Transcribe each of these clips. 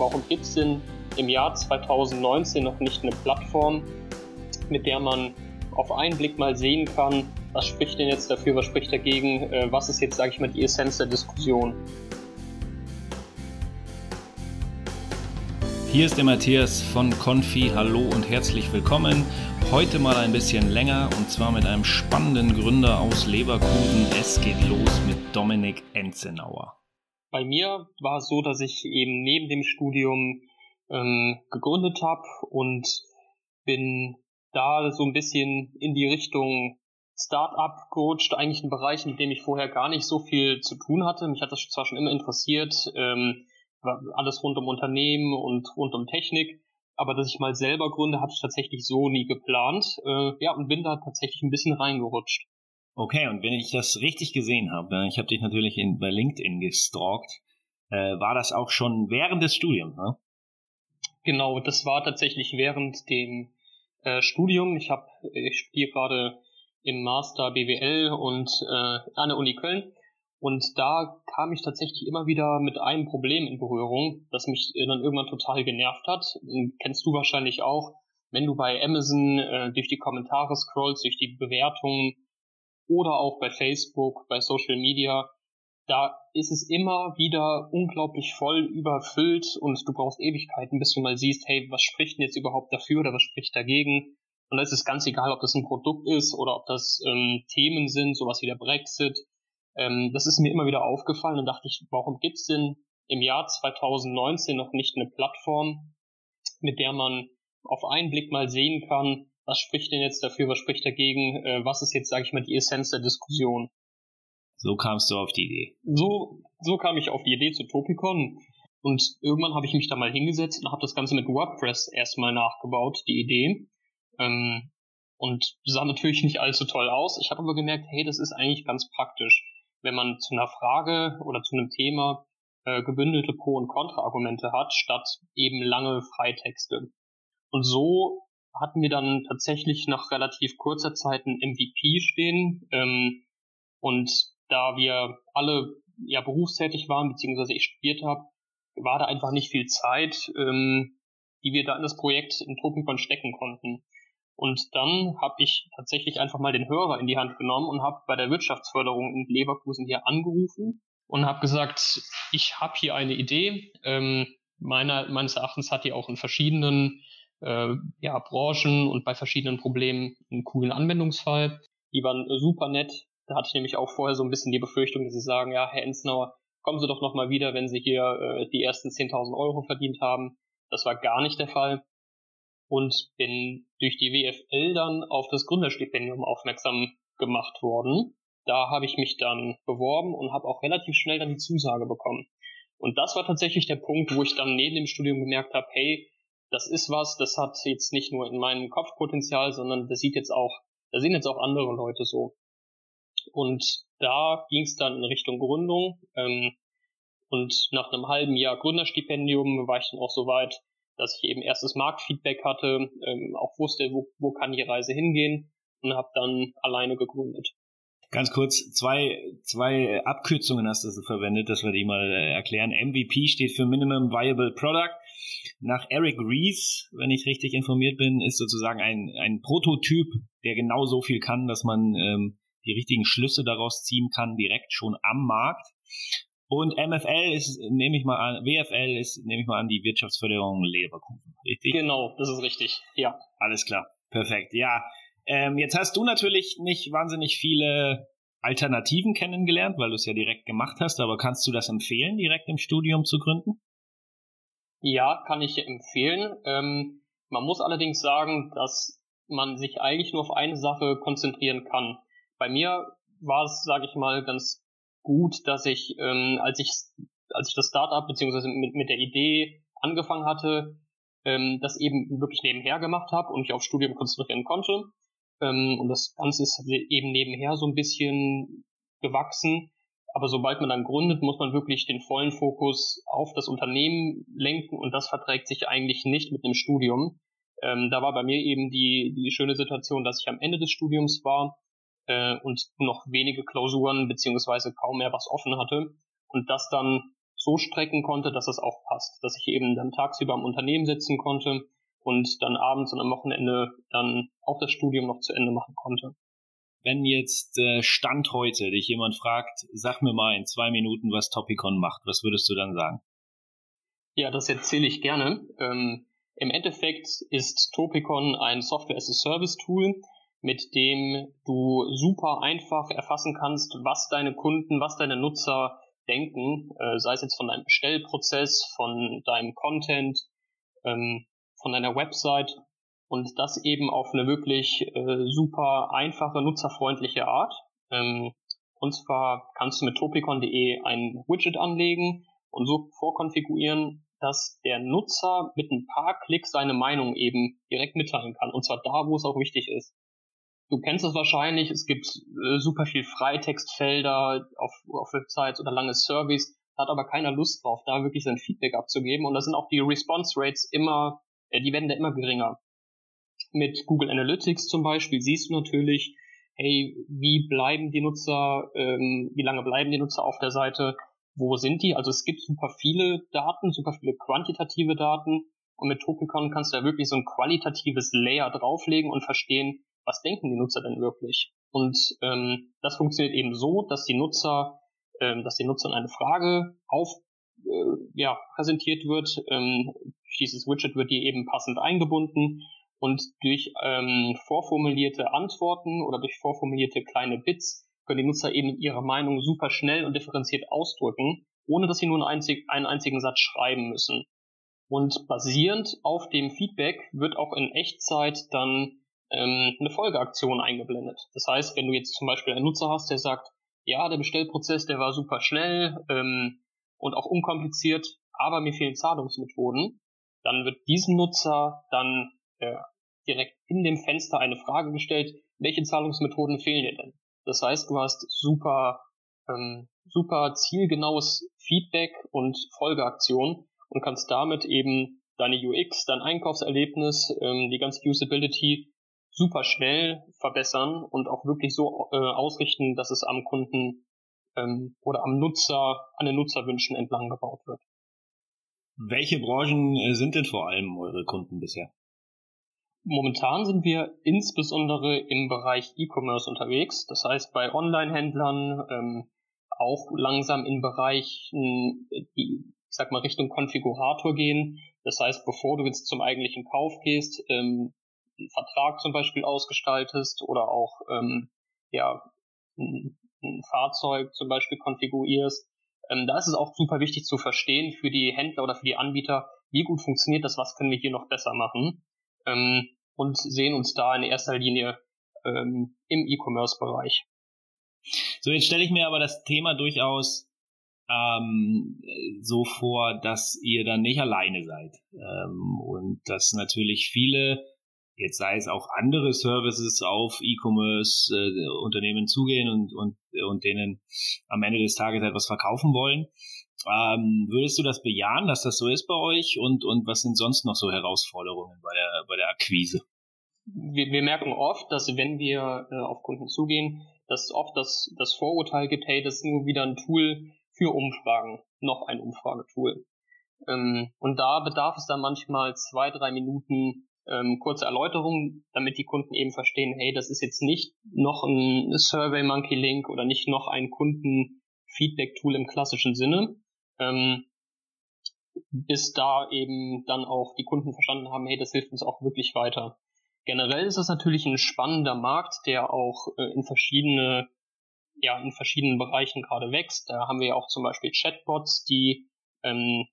warum gibt es denn im Jahr 2019 noch nicht eine Plattform, mit der man auf einen Blick mal sehen kann, was spricht denn jetzt dafür, was spricht dagegen, äh, was ist jetzt, sage ich mal, die Essenz der Diskussion. Hier ist der Matthias von Confi. Hallo und herzlich willkommen. Heute mal ein bisschen länger und zwar mit einem spannenden Gründer aus Leverkusen. Es geht los mit Dominik Enzenauer. Bei mir war es so, dass ich eben neben dem Studium ähm, gegründet habe und bin da so ein bisschen in die Richtung Startup coacht, eigentlich ein Bereich, mit dem ich vorher gar nicht so viel zu tun hatte. Mich hat das zwar schon immer interessiert, ähm, alles rund um Unternehmen und rund um Technik, aber dass ich mal selber gründe, hatte ich tatsächlich so nie geplant. Äh, ja, und bin da tatsächlich ein bisschen reingerutscht. Okay, und wenn ich das richtig gesehen habe, ich habe dich natürlich in, bei LinkedIn gestalkt, äh, war das auch schon während des Studiums, ne? Genau, das war tatsächlich während dem äh, Studium. Ich habe, ich studiere gerade im Master BWL und äh, an der Uni Köln. Und da kam ich tatsächlich immer wieder mit einem Problem in Berührung, das mich dann irgendwann total genervt hat. Kennst du wahrscheinlich auch, wenn du bei Amazon äh, durch die Kommentare scrollst, durch die Bewertungen oder auch bei Facebook, bei Social Media, da ist es immer wieder unglaublich voll überfüllt und du brauchst Ewigkeiten, bis du mal siehst, hey, was spricht denn jetzt überhaupt dafür oder was spricht dagegen? Und da ist es ganz egal, ob das ein Produkt ist oder ob das ähm, Themen sind, sowas wie der Brexit. Ähm, das ist mir immer wieder aufgefallen und dachte ich, warum gibt's denn im Jahr 2019 noch nicht eine Plattform, mit der man auf einen Blick mal sehen kann, was spricht denn jetzt dafür, was spricht dagegen, äh, was ist jetzt, sage ich mal, die Essenz der Diskussion. So kamst du auf die Idee. So, so kam ich auf die Idee zu Topicon. Und irgendwann habe ich mich da mal hingesetzt und habe das Ganze mit WordPress erstmal nachgebaut, die Idee. Ähm, und sah natürlich nicht allzu toll aus. Ich habe aber gemerkt, hey, das ist eigentlich ganz praktisch, wenn man zu einer Frage oder zu einem Thema äh, gebündelte Pro- und Kontra-Argumente hat, statt eben lange Freitexte. Und so hatten wir dann tatsächlich nach relativ kurzer Zeit ein MVP stehen. Ähm, und da wir alle ja berufstätig waren, beziehungsweise ich studiert habe, war da einfach nicht viel Zeit, ähm, die wir da in das Projekt in Topicon stecken konnten. Und dann habe ich tatsächlich einfach mal den Hörer in die Hand genommen und habe bei der Wirtschaftsförderung in Leverkusen hier angerufen und habe gesagt, ich habe hier eine Idee. Ähm, meiner, meines Erachtens hat die auch in verschiedenen äh, ja, Branchen und bei verschiedenen Problemen einen coolen Anwendungsfall. Die waren super nett, da hatte ich nämlich auch vorher so ein bisschen die Befürchtung, dass sie sagen, ja, Herr Ensnauer, kommen Sie doch nochmal wieder, wenn Sie hier äh, die ersten 10.000 Euro verdient haben. Das war gar nicht der Fall. Und bin durch die WFL dann auf das Gründerstipendium aufmerksam gemacht worden. Da habe ich mich dann beworben und habe auch relativ schnell dann die Zusage bekommen. Und das war tatsächlich der Punkt, wo ich dann neben dem Studium gemerkt habe, hey, das ist was, das hat jetzt nicht nur in meinem Kopf Potenzial, sondern das sieht jetzt auch, da sehen jetzt auch andere Leute so. Und da ging es dann in Richtung Gründung. Ähm, und nach einem halben Jahr Gründerstipendium war ich dann auch so weit, dass ich eben erstes Marktfeedback hatte, ähm, auch wusste, wo, wo kann die Reise hingehen und habe dann alleine gegründet. Ganz kurz, zwei, zwei Abkürzungen hast du verwendet, dass wir die mal äh, erklären. MVP steht für Minimum Viable Product. Nach Eric Rees, wenn ich richtig informiert bin, ist sozusagen ein, ein Prototyp, der genau so viel kann, dass man ähm, die richtigen Schlüsse daraus ziehen kann, direkt schon am Markt. Und MFL ist, nehme ich mal an, WFL ist, nehme ich mal an, die Wirtschaftsförderung Leverkusen, richtig? Genau, das ist richtig, ja. Alles klar, perfekt. Ja, ähm, jetzt hast du natürlich nicht wahnsinnig viele Alternativen kennengelernt, weil du es ja direkt gemacht hast, aber kannst du das empfehlen, direkt im Studium zu gründen? Ja, kann ich empfehlen. Ähm, man muss allerdings sagen, dass man sich eigentlich nur auf eine Sache konzentrieren kann. Bei mir war es, sage ich mal, ganz gut, dass ich, ähm, als ich als ich das Startup beziehungsweise mit, mit der Idee angefangen hatte, ähm, das eben wirklich nebenher gemacht habe und mich auf Studium konzentrieren konnte. Ähm, und das Ganze ist eben nebenher so ein bisschen gewachsen. Aber sobald man dann gründet, muss man wirklich den vollen Fokus auf das Unternehmen lenken und das verträgt sich eigentlich nicht mit dem Studium. Ähm, da war bei mir eben die, die schöne Situation, dass ich am Ende des Studiums war äh, und noch wenige Klausuren beziehungsweise kaum mehr was offen hatte und das dann so strecken konnte, dass es auch passt. Dass ich eben dann tagsüber am Unternehmen sitzen konnte und dann abends und am Wochenende dann auch das Studium noch zu Ende machen konnte. Wenn jetzt äh, Stand heute dich jemand fragt, sag mir mal in zwei Minuten, was Topicon macht, was würdest du dann sagen? Ja, das erzähle ich gerne. Ähm, Im Endeffekt ist Topicon ein Software-as-a-Service-Tool, mit dem du super einfach erfassen kannst, was deine Kunden, was deine Nutzer denken, äh, sei es jetzt von deinem Bestellprozess, von deinem Content, ähm, von deiner Website und das eben auf eine wirklich äh, super einfache, nutzerfreundliche Art. Ähm, und zwar kannst du mit topicon.de ein Widget anlegen und so vorkonfigurieren, dass der Nutzer mit ein paar Klicks seine Meinung eben direkt mitteilen kann. Und zwar da, wo es auch wichtig ist. Du kennst es wahrscheinlich, es gibt äh, super viel Freitextfelder auf, auf Websites oder lange Surveys, hat aber keiner Lust drauf, da wirklich sein Feedback abzugeben. Und da sind auch die Response Rates immer, äh, die werden da immer geringer. Mit Google Analytics zum Beispiel siehst du natürlich, hey, wie bleiben die Nutzer, ähm, wie lange bleiben die Nutzer auf der Seite, wo sind die? Also es gibt super viele Daten, super viele quantitative Daten und mit Topicon kannst du ja wirklich so ein qualitatives Layer drauflegen und verstehen, was denken die Nutzer denn wirklich? Und ähm, das funktioniert eben so, dass die Nutzer, ähm, dass den Nutzern eine Frage auf äh, ja, präsentiert wird. Ähm, dieses Widget wird die eben passend eingebunden und durch ähm, vorformulierte Antworten oder durch vorformulierte kleine Bits können die Nutzer eben ihre Meinung super schnell und differenziert ausdrücken, ohne dass sie nur einen, einzig, einen einzigen Satz schreiben müssen. Und basierend auf dem Feedback wird auch in Echtzeit dann ähm, eine Folgeaktion eingeblendet. Das heißt, wenn du jetzt zum Beispiel einen Nutzer hast, der sagt, ja, der Bestellprozess, der war super schnell ähm, und auch unkompliziert, aber mir fehlen Zahlungsmethoden, dann wird diesem Nutzer dann äh, direkt in dem Fenster eine Frage gestellt, welche Zahlungsmethoden fehlen dir denn? Das heißt, du hast super, ähm, super zielgenaues Feedback und Folgeaktion und kannst damit eben deine UX, dein Einkaufserlebnis, ähm, die ganze Usability super schnell verbessern und auch wirklich so äh, ausrichten, dass es am Kunden ähm, oder am Nutzer, an den Nutzerwünschen entlang gebaut wird. Welche Branchen äh, sind denn vor allem eure Kunden bisher? Momentan sind wir insbesondere im Bereich E-Commerce unterwegs, das heißt bei Online-Händlern, ähm, auch langsam in Bereichen, die, ich sag mal, Richtung Konfigurator gehen. Das heißt, bevor du jetzt zum eigentlichen Kauf gehst, ähm, einen Vertrag zum Beispiel ausgestaltest oder auch ähm, ja, ein, ein Fahrzeug zum Beispiel konfigurierst. Ähm, da ist es auch super wichtig zu verstehen für die Händler oder für die Anbieter, wie gut funktioniert das, was können wir hier noch besser machen. Ähm, und sehen uns da in erster Linie ähm, im E-Commerce-Bereich. So, jetzt stelle ich mir aber das Thema durchaus ähm, so vor, dass ihr dann nicht alleine seid ähm, und dass natürlich viele jetzt sei es auch andere Services auf E-Commerce-Unternehmen äh, zugehen und, und, und denen am Ende des Tages etwas verkaufen wollen. Ähm, würdest du das bejahen, dass das so ist bei euch? Und, und was sind sonst noch so Herausforderungen bei der, bei der Akquise? Wir, wir merken oft, dass wenn wir äh, auf Kunden zugehen, dass oft das, das Vorurteil gibt, hey, das ist nur wieder ein Tool für Umfragen, noch ein Umfragetool. Ähm, und da bedarf es dann manchmal zwei, drei Minuten ähm, kurze Erläuterung, damit die Kunden eben verstehen, hey, das ist jetzt nicht noch ein Survey Monkey Link oder nicht noch ein Kunden Feedback Tool im klassischen Sinne, ähm, bis da eben dann auch die Kunden verstanden haben, hey, das hilft uns auch wirklich weiter. Generell ist es natürlich ein spannender Markt, der auch äh, in verschiedene ja, in verschiedenen Bereichen gerade wächst. Da haben wir ja auch zum Beispiel Chatbots, die ähm,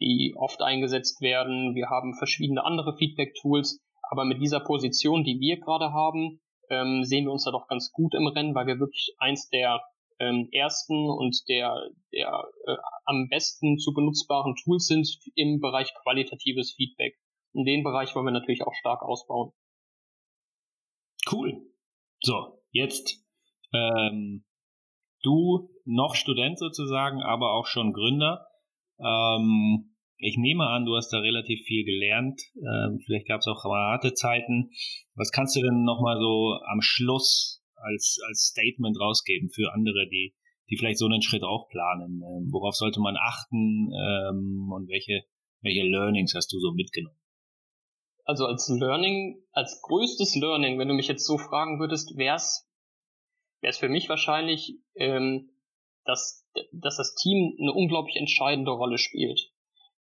die oft eingesetzt werden. Wir haben verschiedene andere Feedback-Tools, aber mit dieser Position, die wir gerade haben, ähm, sehen wir uns da doch ganz gut im Rennen, weil wir wirklich eins der ähm, ersten und der, der äh, am besten zu benutzbaren Tools sind im Bereich qualitatives Feedback. Und den Bereich wollen wir natürlich auch stark ausbauen. Cool. So, jetzt ähm, du noch Student sozusagen, aber auch schon Gründer. Ähm, ich nehme an, du hast da relativ viel gelernt. Ähm, vielleicht gab es auch harte Zeiten. Was kannst du denn nochmal so am Schluss als, als Statement rausgeben für andere, die die vielleicht so einen Schritt auch planen? Ähm, worauf sollte man achten ähm, und welche, welche Learnings hast du so mitgenommen? Also als Learning, als größtes Learning, wenn du mich jetzt so fragen würdest, wäre es für mich wahrscheinlich, ähm, dass, dass das Team eine unglaublich entscheidende Rolle spielt.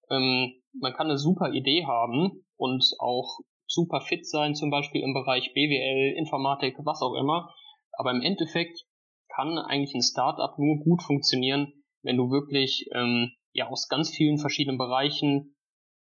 Ähm, man kann eine super Idee haben und auch super fit sein, zum Beispiel im Bereich BWL, Informatik, was auch immer. Aber im Endeffekt kann eigentlich ein Startup nur gut funktionieren, wenn du wirklich ähm, ja aus ganz vielen verschiedenen Bereichen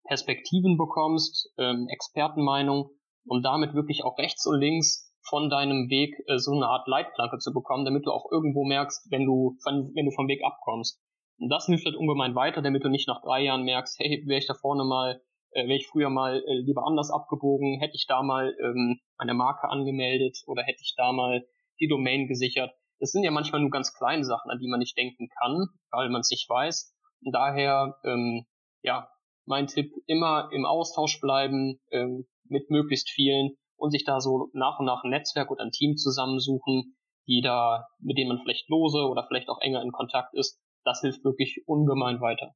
Perspektiven bekommst, ähm, Expertenmeinung und damit wirklich auch rechts und links von deinem Weg äh, so eine Art Leitplanke zu bekommen, damit du auch irgendwo merkst, wenn du, wenn, wenn du vom Weg abkommst. Und das hilft halt ungemein weiter, damit du nicht nach drei Jahren merkst, hey, wäre ich da vorne mal, äh, wäre ich früher mal äh, lieber anders abgebogen, hätte ich da mal ähm, eine Marke angemeldet oder hätte ich da mal die Domain gesichert. Das sind ja manchmal nur ganz kleine Sachen, an die man nicht denken kann, weil man es nicht weiß. Und daher, ähm, ja, mein Tipp, immer im Austausch bleiben ähm, mit möglichst vielen und sich da so nach und nach ein Netzwerk oder ein Team zusammensuchen, die da, mit denen man vielleicht lose oder vielleicht auch enger in Kontakt ist. Das hilft wirklich ungemein weiter.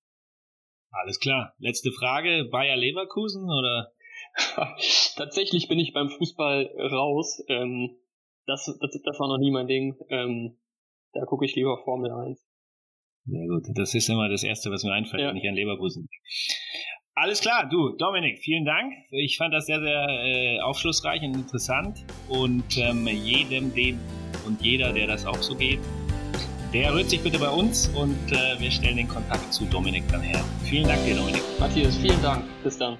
Alles klar. Letzte Frage. Bayer Leverkusen oder? Tatsächlich bin ich beim Fußball raus. Ähm, das, das, das war noch nie mein Ding. Ähm, da gucke ich lieber Formel 1. Sehr gut. Das ist immer das Erste, was mir einfällt, ja. wenn ich an Leverkusen denke. Alles klar, du, Dominik, vielen Dank. Ich fand das sehr, sehr äh, aufschlussreich und interessant. Und ähm, jedem, dem und jeder, der das auch so geht, der rührt sich bitte bei uns und äh, wir stellen den Kontakt zu Dominik dann her. Vielen Dank dir, Dominik. Matthias, vielen Dank. Bis dann.